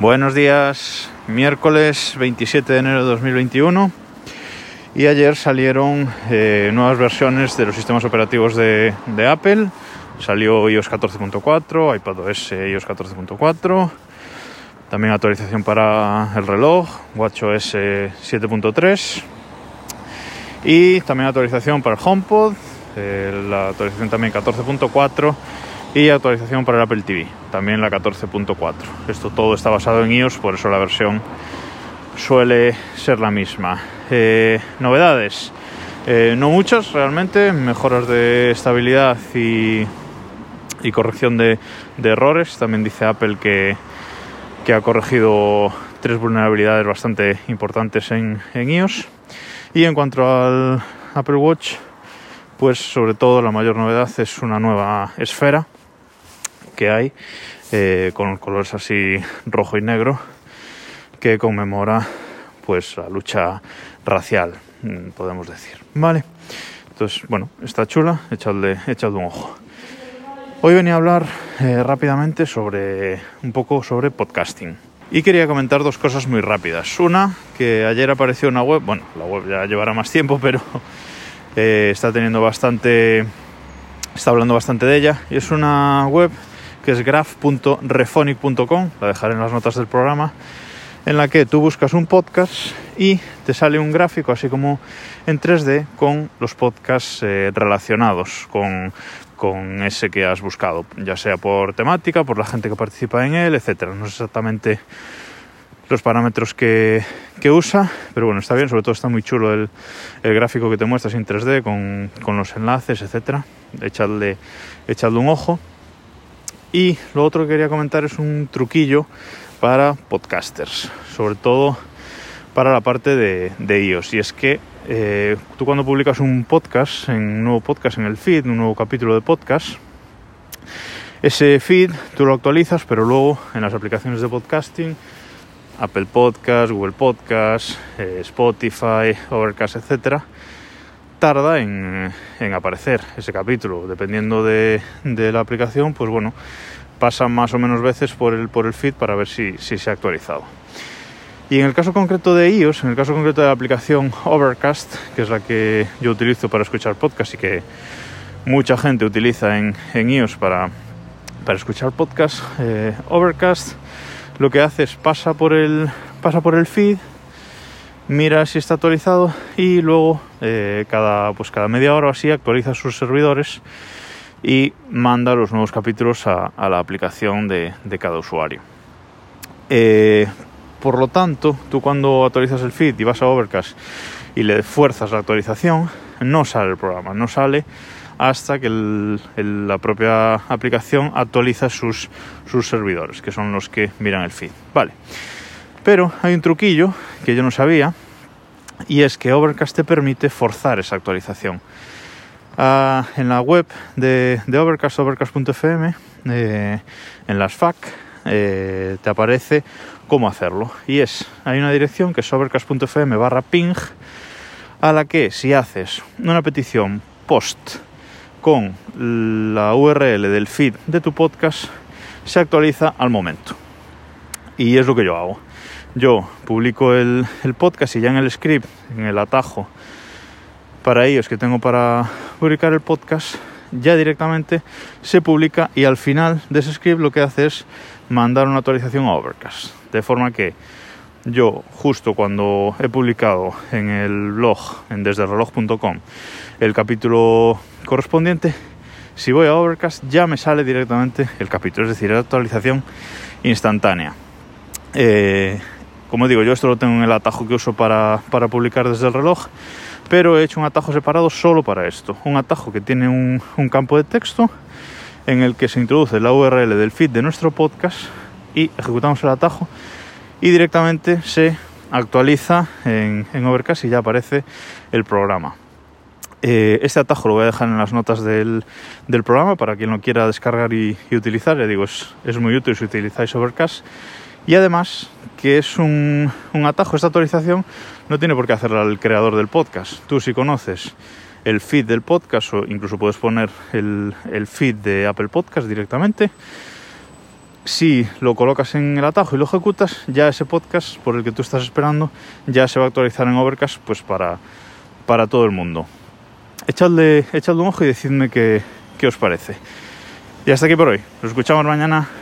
Buenos días, miércoles 27 de enero de 2021 y ayer salieron eh, nuevas versiones de los sistemas operativos de, Apple. Salió iOS 14.4, iPadOS iOS 14.4, también actualización para el reloj, WatchOS 7.3 y también actualización para el HomePod, eh, la actualización también 14.4 y actualización para el Apple TV, también la 14.4. Esto todo está basado en iOS, por eso la versión suele ser la misma. Eh, novedades, eh, no muchas realmente, mejoras de estabilidad y, corrección de, de, errores. También dice Apple que, que, ha corregido tres vulnerabilidades bastante importantes en, en iOS. Y en cuanto al Apple Watch, pues sobre todo la mayor novedad es una nueva esfera que hay eh, con colores así rojo y negro que conmemora pues la lucha racial mm, podemos decir. Vale. Entonces bueno está chula echadle, echadle un ojo. Hoy venía a hablar eh, rápidamente sobre un poco sobre podcasting. Y quería comentar dos cosas muy rápidas. Una que ayer apareció una web bueno la web ya llevará más tiempo pero eh, está teniendo bastante está hablando bastante de ella. Y es una web que es graph.refonic.com, la dejaré en las notas del programa, en la que tú buscas un podcast y te sale un gráfico así como en 3D con los podcasts eh, relacionados con, con, ese que has buscado, ya sea por temática, por la gente que participa en él, etcétera. No sé exactamente los parámetros que, que, usa, pero bueno, está bien, sobre todo está muy chulo el, el gráfico que te muestras en 3D con, con los enlaces, etcétera. Echadle, echadle un ojo. Y lo otro que quería comentar es un truquillo para podcasters, sobre todo para la parte de, de iOS. Y es que eh, tú cuando publicas un podcast, un nuevo podcast en el feed, un nuevo capítulo de podcast, ese feed tú lo actualizas, pero luego en las aplicaciones de podcasting, Apple Podcast, Google Podcast, eh, Spotify, Overcast, etcétera, tarda en, en, aparecer ese capítulo. Dependiendo de, de, la aplicación, pues bueno, pasa más o menos veces por el, por el feed para ver si, si, se ha actualizado. Y en el caso concreto de iOS, en el caso concreto de la aplicación Overcast, que es la que yo utilizo para escuchar podcast y que mucha gente utiliza en, en iOS para, para escuchar podcast, eh, Overcast lo que hace es pasa por el, pasa por el feed, mira si está actualizado y luego eh, cada, pues cada media hora o así actualiza sus servidores y manda los nuevos capítulos a, la aplicación de, cada usuario. Eh, por lo tanto, tú cuando actualizas el feed y vas a Overcast y le fuerzas la actualización, no sale el programa, no sale hasta que la propia aplicación actualiza sus, sus servidores, que son los que miran el feed. Vale. Pero hay un truquillo que yo no sabía y es que Overcast te permite forzar esa actualización. Uh, en la web de, de Overcast, overcast.fm, eh, en las FAQ, eh, te aparece cómo hacerlo. Y es, hay una dirección que es overcast.fm barra ping, a la que si haces una petición post con la URL del feed de tu podcast, se actualiza al momento. Y es lo que yo hago. Yo publico el, podcast y ya en el script, en el atajo, para ellos que tengo para publicar el podcast, ya directamente se publica y al final de ese script lo que hace es mandar una actualización a Overcast. De forma que yo justo cuando he publicado en el blog, en desdereloj.com, el capítulo correspondiente, si voy a Overcast ya me sale directamente el capítulo, es decir, la actualización instantánea. Eh, como digo, yo esto lo tengo en el atajo que uso para, para publicar desde el reloj pero he hecho un atajo separado solo para esto. Un atajo que tiene un, un, campo de texto en el que se introduce la URL del feed de nuestro podcast y ejecutamos el atajo y directamente se actualiza en, en Overcast y ya aparece el programa. Eh, este atajo lo voy a dejar en las notas del, del programa para quien lo quiera descargar y, y utilizar. Ya digo, es, es, muy útil si utilizáis Overcast. Y además que es un, atajo, esta actualización no tiene por qué hacerla el creador del podcast. Tú si conoces el feed del podcast o incluso puedes poner el, el feed de Apple Podcast directamente, si lo colocas en el atajo y lo ejecutas, ya ese podcast por el que tú estás esperando ya se va a actualizar en Overcast pues para, para todo el mundo. Echadle, echadle un ojo y decidme qué, qué os parece. Y hasta aquí por hoy. Nos escuchamos mañana.